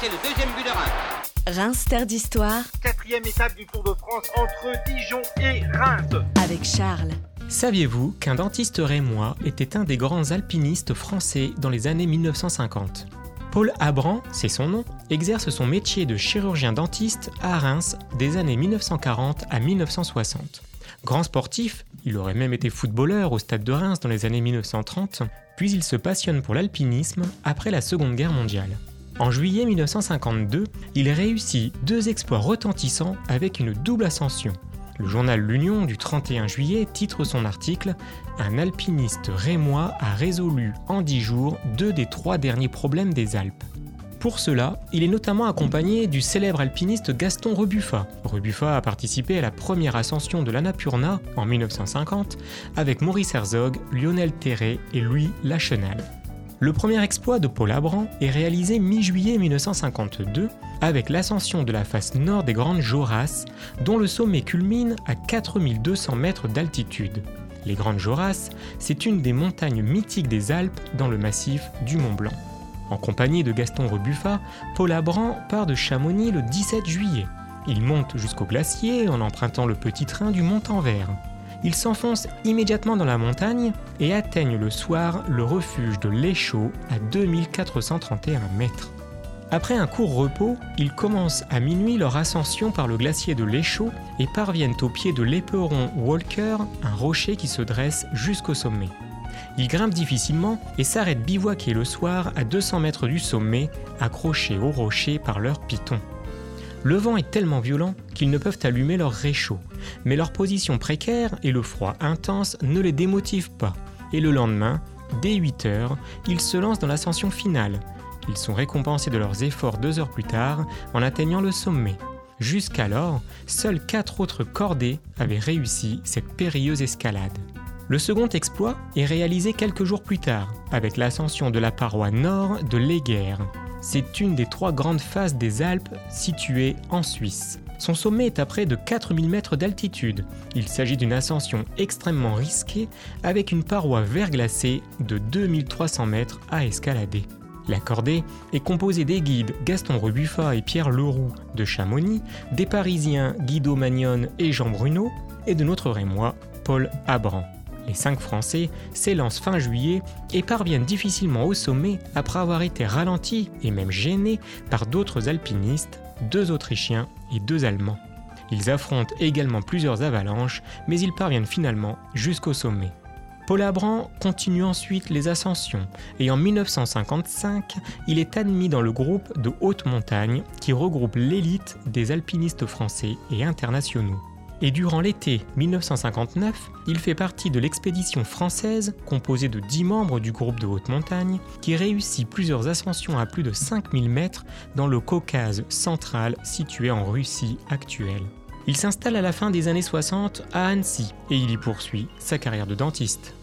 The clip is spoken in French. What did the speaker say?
c'est le deuxième but de Reims. Reims Terre d'Histoire Quatrième étape du Tour de France entre Dijon et Reims. avec Charles. Saviez-vous qu'un dentiste rémois était un des grands alpinistes français dans les années 1950 Paul Abran, c'est son nom, exerce son métier de chirurgien dentiste à Reims des années 1940 à 1960. Grand sportif, il aurait même été footballeur au stade de Reims dans les années 1930, puis il se passionne pour l'alpinisme après la Seconde Guerre mondiale. En juillet 1952, il réussit deux exploits retentissants avec une double ascension. Le journal L'Union du 31 juillet titre son article Un alpiniste rémois a résolu en 10 jours deux des trois derniers problèmes des Alpes. Pour cela, il est notamment accompagné du célèbre alpiniste Gaston Rebuffa. Rebuffa a participé à la première ascension de l'Annapurna en 1950 avec Maurice Herzog, Lionel Terré et Louis Lachenal. Le premier exploit de Paul Abran est réalisé mi-juillet 1952 avec l'ascension de la face nord des Grandes Jorasses, dont le sommet culmine à 4200 mètres d'altitude. Les Grandes Jorasses, c'est une des montagnes mythiques des Alpes dans le massif du Mont Blanc. En compagnie de Gaston Rebuffa, Paul Abran part de Chamonix le 17 juillet. Il monte jusqu'au glacier en empruntant le petit train du Mont-en-Vert. Ils s'enfoncent immédiatement dans la montagne et atteignent le soir le refuge de l'Échaud à 2431 mètres. Après un court repos, ils commencent à minuit leur ascension par le glacier de l'Échaud et parviennent au pied de l'éperon Walker, un rocher qui se dresse jusqu'au sommet. Ils grimpent difficilement et s'arrêtent bivouaquer le soir à 200 mètres du sommet, accrochés au rocher par leurs pitons. Le vent est tellement violent qu'ils ne peuvent allumer leur réchaud, mais leur position précaire et le froid intense ne les démotivent pas. Et le lendemain, dès 8 heures, ils se lancent dans l'ascension finale. Ils sont récompensés de leurs efforts deux heures plus tard en atteignant le sommet. Jusqu'alors, seuls quatre autres cordés avaient réussi cette périlleuse escalade. Le second exploit est réalisé quelques jours plus tard, avec l'ascension de la paroi nord de l'Eguerre. C'est une des trois grandes faces des Alpes situées en Suisse. Son sommet est à près de 4000 mètres d'altitude. Il s'agit d'une ascension extrêmement risquée avec une paroi verglacée de 2300 mètres à escalader. La cordée est composée des guides Gaston Rebuffa et Pierre Leroux de Chamonix, des Parisiens Guido Magnon et Jean Bruno, et de notre rémois Paul Abran. Les cinq Français s'élancent fin juillet et parviennent difficilement au sommet après avoir été ralentis et même gênés par d'autres alpinistes, deux Autrichiens et deux Allemands. Ils affrontent également plusieurs avalanches, mais ils parviennent finalement jusqu'au sommet. Paul Abran continue ensuite les ascensions et en 1955, il est admis dans le groupe de haute montagne qui regroupe l'élite des alpinistes français et internationaux. Et durant l'été 1959, il fait partie de l'expédition française composée de 10 membres du groupe de haute montagne qui réussit plusieurs ascensions à plus de 5000 mètres dans le Caucase central situé en Russie actuelle. Il s'installe à la fin des années 60 à Annecy et il y poursuit sa carrière de dentiste.